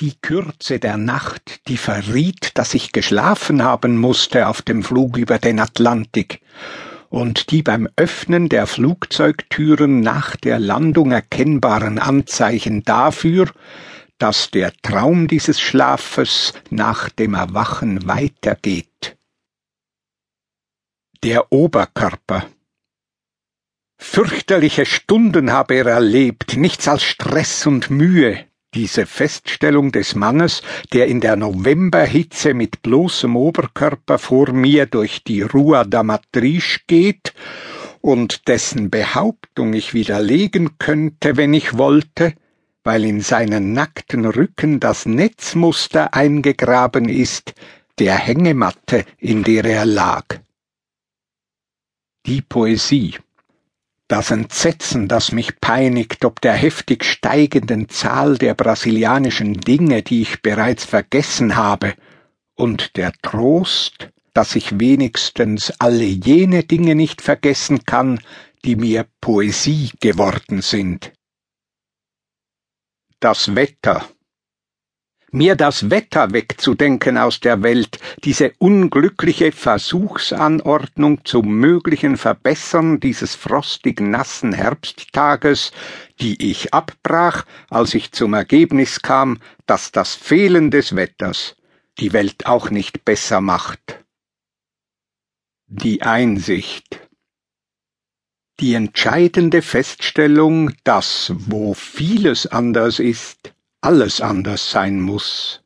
Die Kürze der Nacht, die verriet, dass ich geschlafen haben musste auf dem Flug über den Atlantik, und die beim Öffnen der Flugzeugtüren nach der Landung erkennbaren Anzeichen dafür, dass der Traum dieses Schlafes nach dem Erwachen weitergeht. Der Oberkörper. Fürchterliche Stunden habe er erlebt, nichts als Stress und Mühe, diese Feststellung des Mannes, der in der Novemberhitze mit bloßem Oberkörper vor mir durch die Rua da Matrice geht und dessen Behauptung ich widerlegen könnte, wenn ich wollte, weil in seinen nackten Rücken das Netzmuster eingegraben ist, der Hängematte, in der er lag. Die Poesie das Entsetzen, das mich peinigt, ob der heftig steigenden Zahl der brasilianischen Dinge, die ich bereits vergessen habe, und der Trost, dass ich wenigstens alle jene Dinge nicht vergessen kann, die mir Poesie geworden sind. Das Wetter mir das Wetter wegzudenken aus der Welt, diese unglückliche Versuchsanordnung zum möglichen Verbessern dieses frostig nassen Herbsttages, die ich abbrach, als ich zum Ergebnis kam, dass das Fehlen des Wetters die Welt auch nicht besser macht. Die Einsicht die entscheidende Feststellung, dass, wo vieles anders ist, alles anders sein muss.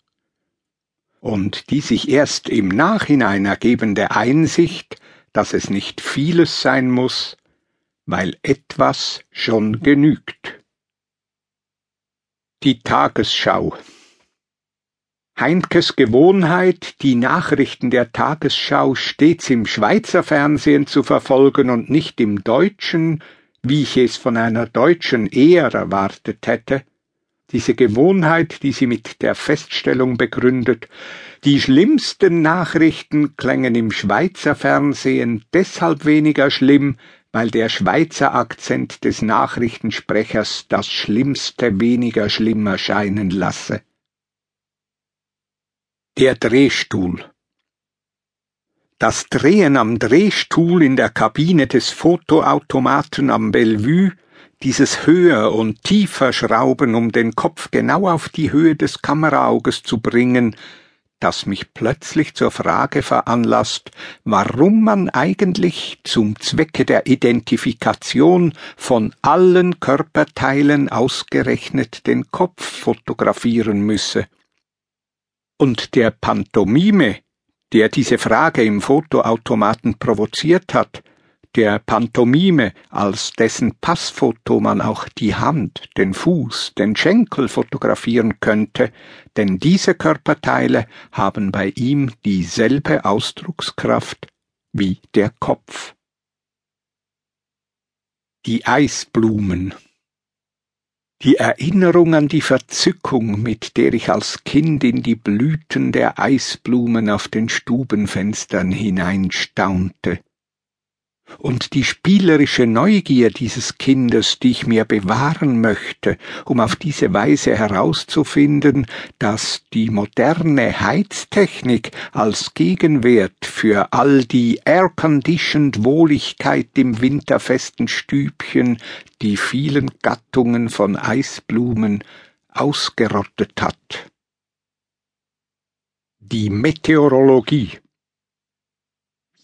Und die sich erst im Nachhinein ergebende Einsicht, dass es nicht vieles sein muss, weil etwas schon genügt. Die Tagesschau Heinkes Gewohnheit, die Nachrichten der Tagesschau stets im Schweizer Fernsehen zu verfolgen und nicht im deutschen, wie ich es von einer deutschen eher erwartet hätte, diese Gewohnheit, die sie mit der Feststellung begründet, die schlimmsten Nachrichten klängen im Schweizer Fernsehen deshalb weniger schlimm, weil der Schweizer Akzent des Nachrichtensprechers das Schlimmste weniger schlimm erscheinen lasse. Der Drehstuhl Das Drehen am Drehstuhl in der Kabine des Fotoautomaten am Bellevue dieses höher und tiefer Schrauben, um den Kopf genau auf die Höhe des Kameraauges zu bringen, das mich plötzlich zur Frage veranlasst, warum man eigentlich zum Zwecke der Identifikation von allen Körperteilen ausgerechnet den Kopf fotografieren müsse. Und der Pantomime, der diese Frage im Fotoautomaten provoziert hat, der Pantomime, als dessen Passfoto man auch die Hand, den Fuß, den Schenkel fotografieren könnte, denn diese Körperteile haben bei ihm dieselbe Ausdruckskraft wie der Kopf. Die Eisblumen die Erinnerung an die Verzückung, mit der ich als Kind in die Blüten der Eisblumen auf den Stubenfenstern hineinstaunte, und die spielerische Neugier dieses Kindes, die ich mir bewahren möchte, um auf diese Weise herauszufinden, dass die moderne Heiztechnik als Gegenwert für all die air-conditioned Wohligkeit im winterfesten Stübchen die vielen Gattungen von Eisblumen ausgerottet hat. Die Meteorologie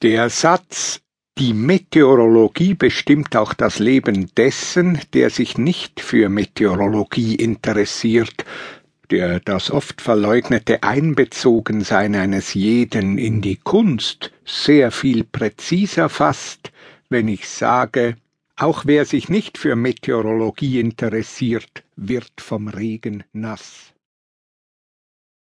der Satz die Meteorologie bestimmt auch das Leben dessen, der sich nicht für Meteorologie interessiert, der das oft verleugnete Einbezogensein eines jeden in die Kunst sehr viel präziser fasst, wenn ich sage, auch wer sich nicht für Meteorologie interessiert, wird vom Regen nass.